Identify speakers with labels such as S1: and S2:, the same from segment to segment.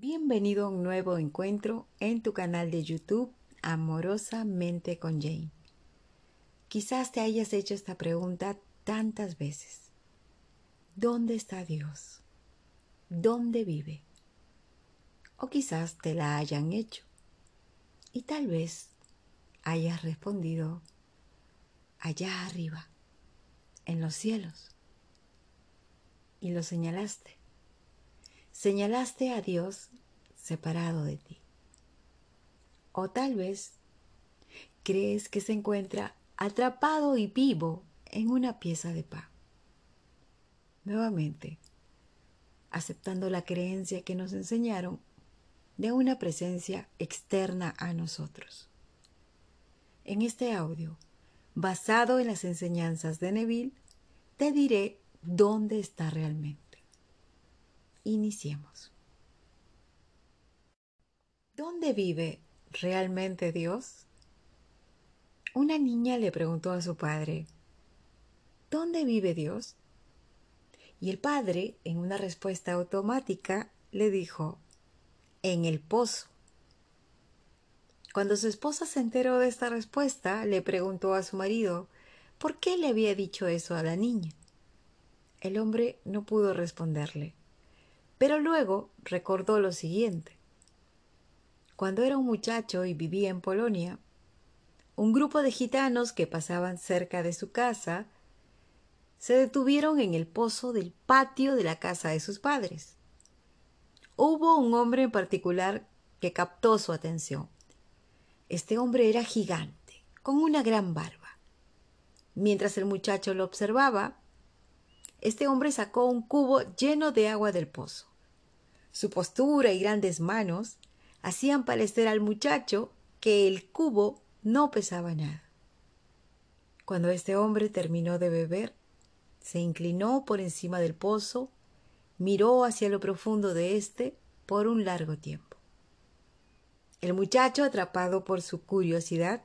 S1: Bienvenido a un nuevo encuentro en tu canal de YouTube Amorosamente con Jane. Quizás te hayas hecho esta pregunta tantas veces. ¿Dónde está Dios? ¿Dónde vive? O quizás te la hayan hecho y tal vez hayas respondido allá arriba, en los cielos. Y lo señalaste. Señalaste a Dios separado de ti. O tal vez crees que se encuentra atrapado y vivo en una pieza de pan. Nuevamente, aceptando la creencia que nos enseñaron de una presencia externa a nosotros. En este audio, basado en las enseñanzas de Neville, te diré dónde está realmente. Iniciemos. ¿Dónde vive realmente Dios? Una niña le preguntó a su padre, ¿Dónde vive Dios? Y el padre, en una respuesta automática, le dijo, en el pozo. Cuando su esposa se enteró de esta respuesta, le preguntó a su marido por qué le había dicho eso a la niña. El hombre no pudo responderle, pero luego recordó lo siguiente. Cuando era un muchacho y vivía en Polonia, un grupo de gitanos que pasaban cerca de su casa se detuvieron en el pozo del patio de la casa de sus padres. Hubo un hombre en particular que captó su atención. Este hombre era gigante, con una gran barba. Mientras el muchacho lo observaba, este hombre sacó un cubo lleno de agua del pozo. Su postura y grandes manos hacían parecer al muchacho que el cubo no pesaba nada. Cuando este hombre terminó de beber, se inclinó por encima del pozo, miró hacia lo profundo de éste por un largo tiempo. El muchacho, atrapado por su curiosidad,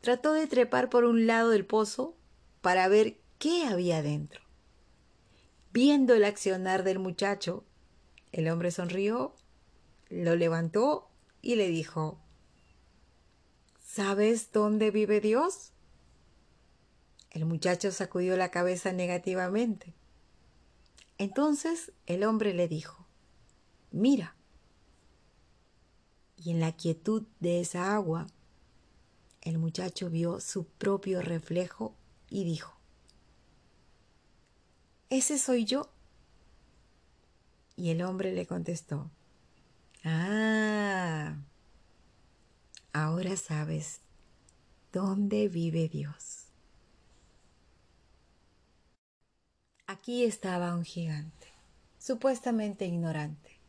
S1: trató de trepar por un lado del pozo para ver qué había dentro. Viendo el accionar del muchacho, el hombre sonrió, lo levantó y le dijo, ¿Sabes dónde vive Dios? El muchacho sacudió la cabeza negativamente. Entonces el hombre le dijo, Mira, y en la quietud de esa agua, el muchacho vio su propio reflejo y dijo, ¿Ese soy yo? Y el hombre le contestó, Ah, ahora sabes dónde vive Dios. Aquí estaba un gigante, supuestamente ignorante,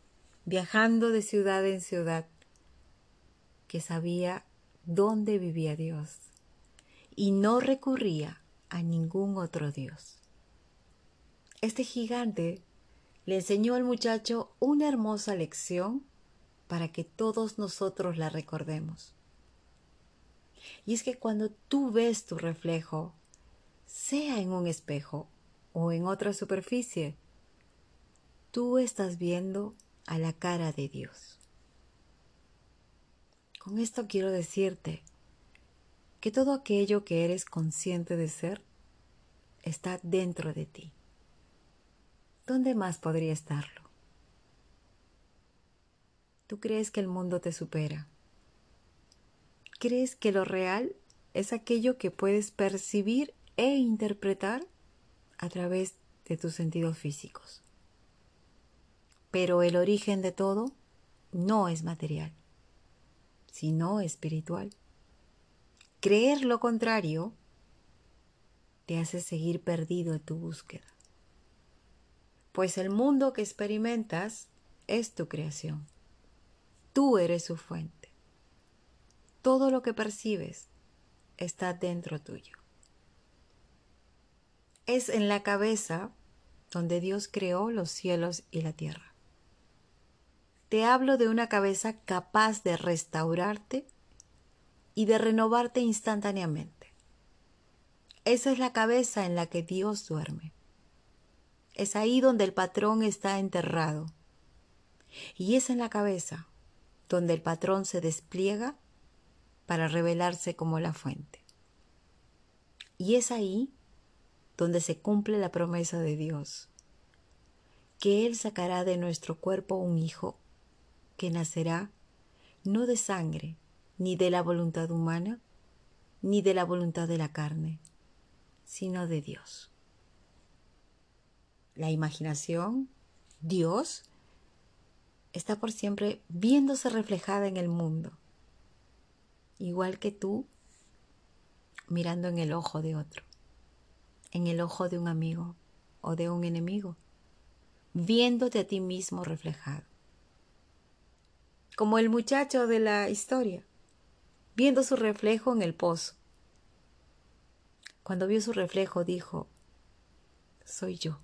S1: viajando de ciudad en ciudad que sabía dónde vivía Dios y no recurría a ningún otro Dios. Este gigante le enseñó al muchacho una hermosa lección para que todos nosotros la recordemos. Y es que cuando tú ves tu reflejo, sea en un espejo o en otra superficie, tú estás viendo a la cara de Dios. Con esto quiero decirte que todo aquello que eres consciente de ser está dentro de ti. ¿Dónde más podría estarlo? Tú crees que el mundo te supera. ¿Crees que lo real es aquello que puedes percibir e interpretar a través de tus sentidos físicos? Pero el origen de todo no es material sino espiritual. Creer lo contrario te hace seguir perdido en tu búsqueda. Pues el mundo que experimentas es tu creación. Tú eres su fuente. Todo lo que percibes está dentro tuyo. Es en la cabeza donde Dios creó los cielos y la tierra. Te hablo de una cabeza capaz de restaurarte y de renovarte instantáneamente. Esa es la cabeza en la que Dios duerme. Es ahí donde el patrón está enterrado. Y es en la cabeza donde el patrón se despliega para revelarse como la fuente. Y es ahí donde se cumple la promesa de Dios, que Él sacará de nuestro cuerpo un hijo que nacerá no de sangre, ni de la voluntad humana, ni de la voluntad de la carne, sino de Dios. La imaginación, Dios, está por siempre viéndose reflejada en el mundo, igual que tú mirando en el ojo de otro, en el ojo de un amigo o de un enemigo, viéndote a ti mismo reflejado. Como el muchacho de la historia, viendo su reflejo en el pozo. Cuando vio su reflejo dijo, soy yo.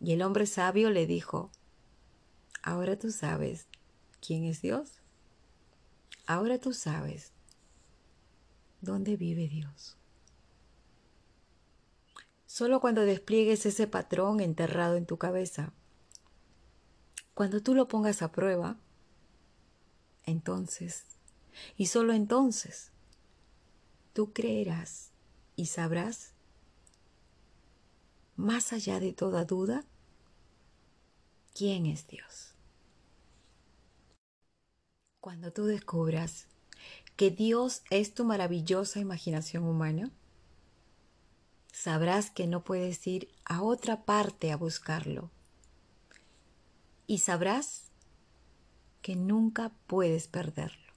S1: Y el hombre sabio le dijo, Ahora tú sabes quién es Dios. Ahora tú sabes dónde vive Dios. Solo cuando despliegues ese patrón enterrado en tu cabeza, cuando tú lo pongas a prueba, entonces, y solo entonces, tú creerás y sabrás, más allá de toda duda, quién es Dios. Cuando tú descubras que Dios es tu maravillosa imaginación humana, sabrás que no puedes ir a otra parte a buscarlo. Y sabrás que nunca puedes perderlo.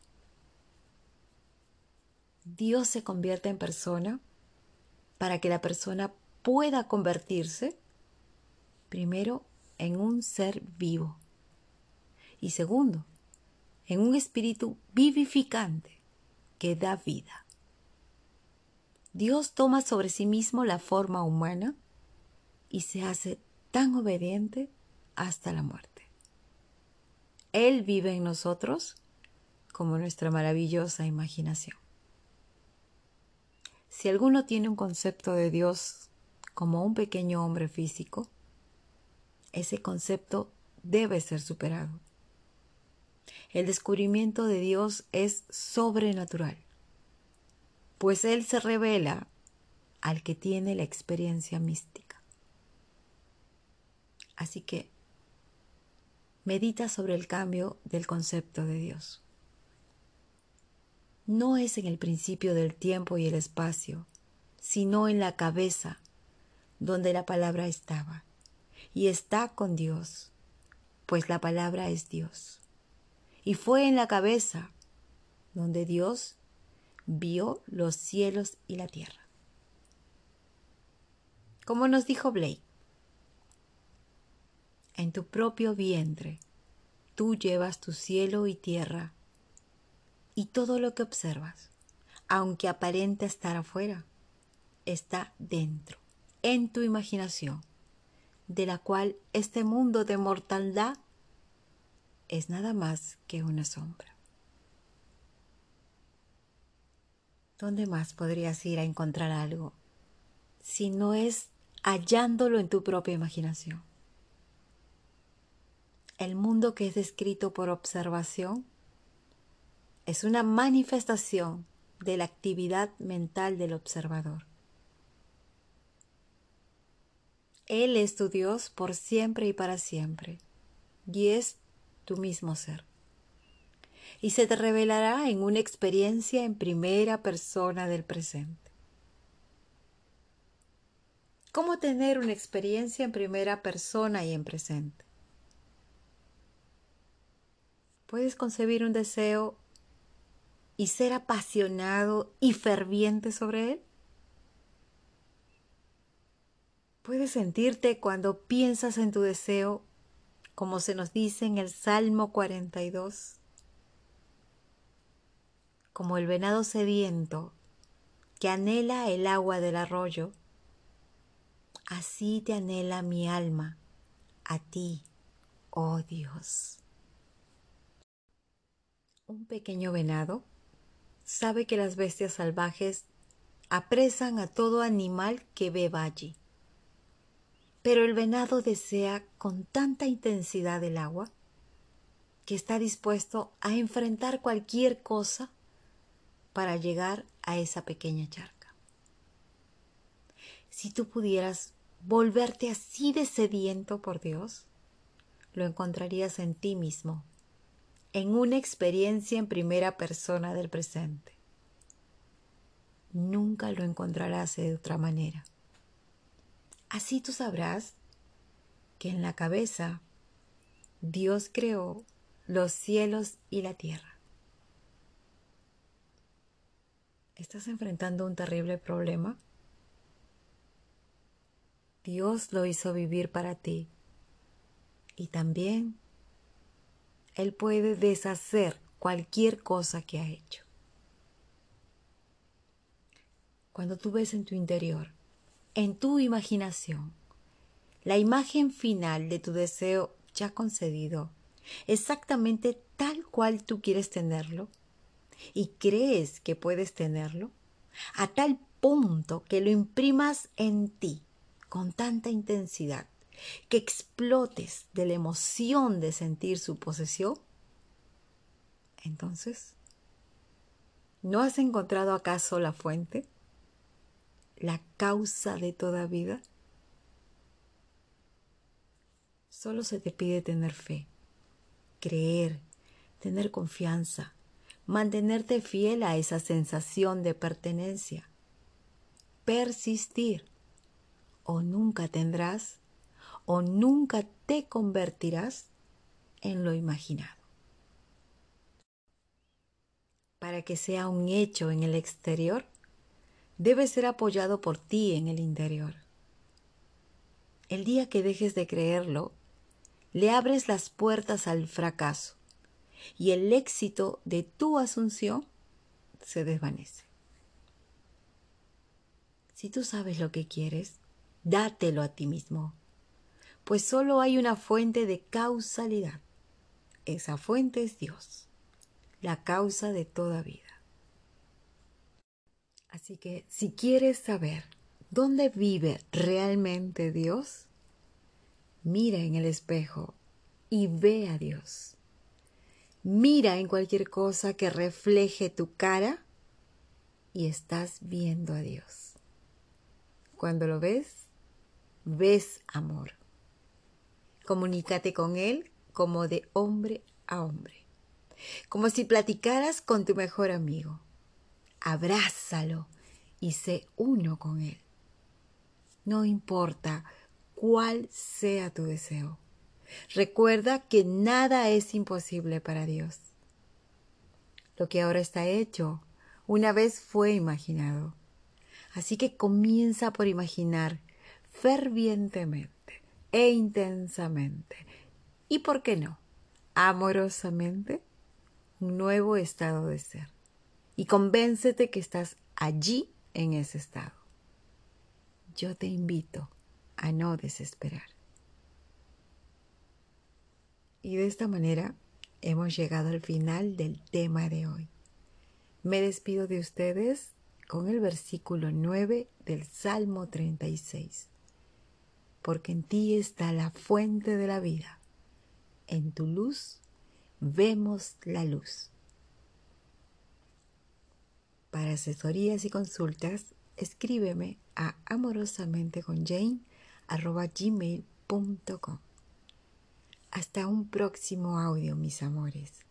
S1: Dios se convierte en persona para que la persona pueda convertirse primero en un ser vivo y segundo en un espíritu vivificante que da vida. Dios toma sobre sí mismo la forma humana y se hace tan obediente hasta la muerte. Él vive en nosotros como nuestra maravillosa imaginación. Si alguno tiene un concepto de Dios como un pequeño hombre físico, ese concepto debe ser superado. El descubrimiento de Dios es sobrenatural, pues Él se revela al que tiene la experiencia mística. Así que medita sobre el cambio del concepto de Dios. No es en el principio del tiempo y el espacio, sino en la cabeza donde la palabra estaba, y está con Dios, pues la palabra es Dios y fue en la cabeza donde Dios vio los cielos y la tierra. Como nos dijo Blake, en tu propio vientre tú llevas tu cielo y tierra y todo lo que observas, aunque aparente estar afuera, está dentro, en tu imaginación, de la cual este mundo de mortaldad es nada más que una sombra. ¿Dónde más podrías ir a encontrar algo si no es hallándolo en tu propia imaginación? El mundo que es descrito por observación es una manifestación de la actividad mental del observador. Él es tu Dios por siempre y para siempre, y es tu mismo ser. Y se te revelará en una experiencia en primera persona del presente. ¿Cómo tener una experiencia en primera persona y en presente? Puedes concebir un deseo y ser apasionado y ferviente sobre él. Puedes sentirte cuando piensas en tu deseo como se nos dice en el Salmo 42, como el venado sediento que anhela el agua del arroyo, así te anhela mi alma a ti, oh Dios. Un pequeño venado sabe que las bestias salvajes apresan a todo animal que beba allí. Pero el venado desea con tanta intensidad el agua que está dispuesto a enfrentar cualquier cosa para llegar a esa pequeña charca. Si tú pudieras volverte así de sediento por Dios, lo encontrarías en ti mismo, en una experiencia en primera persona del presente. Nunca lo encontrarás de otra manera. Así tú sabrás que en la cabeza Dios creó los cielos y la tierra. ¿Estás enfrentando un terrible problema? Dios lo hizo vivir para ti y también Él puede deshacer cualquier cosa que ha hecho. Cuando tú ves en tu interior en tu imaginación la imagen final de tu deseo ya concedido, exactamente tal cual tú quieres tenerlo, y crees que puedes tenerlo, a tal punto que lo imprimas en ti con tanta intensidad, que explotes de la emoción de sentir su posesión, entonces, ¿no has encontrado acaso la fuente? La causa de toda vida? Solo se te pide tener fe, creer, tener confianza, mantenerte fiel a esa sensación de pertenencia, persistir, o nunca tendrás o nunca te convertirás en lo imaginado. Para que sea un hecho en el exterior, debe ser apoyado por ti en el interior. El día que dejes de creerlo, le abres las puertas al fracaso y el éxito de tu asunción se desvanece. Si tú sabes lo que quieres, dátelo a ti mismo, pues solo hay una fuente de causalidad. Esa fuente es Dios, la causa de toda vida. Así que si quieres saber dónde vive realmente Dios, mira en el espejo y ve a Dios. Mira en cualquier cosa que refleje tu cara y estás viendo a Dios. Cuando lo ves, ves amor. Comunícate con Él como de hombre a hombre, como si platicaras con tu mejor amigo abrázalo y sé uno con Él. No importa cuál sea tu deseo. Recuerda que nada es imposible para Dios. Lo que ahora está hecho, una vez fue imaginado. Así que comienza por imaginar fervientemente e intensamente y, ¿por qué no?, amorosamente un nuevo estado de ser y convéncete que estás allí en ese estado. Yo te invito a no desesperar. Y de esta manera hemos llegado al final del tema de hoy. Me despido de ustedes con el versículo 9 del Salmo 36. Porque en ti está la fuente de la vida. En tu luz vemos la luz. Para asesorías y consultas, escríbeme a amorosamenteconjane.gmail.com Hasta un próximo audio, mis amores.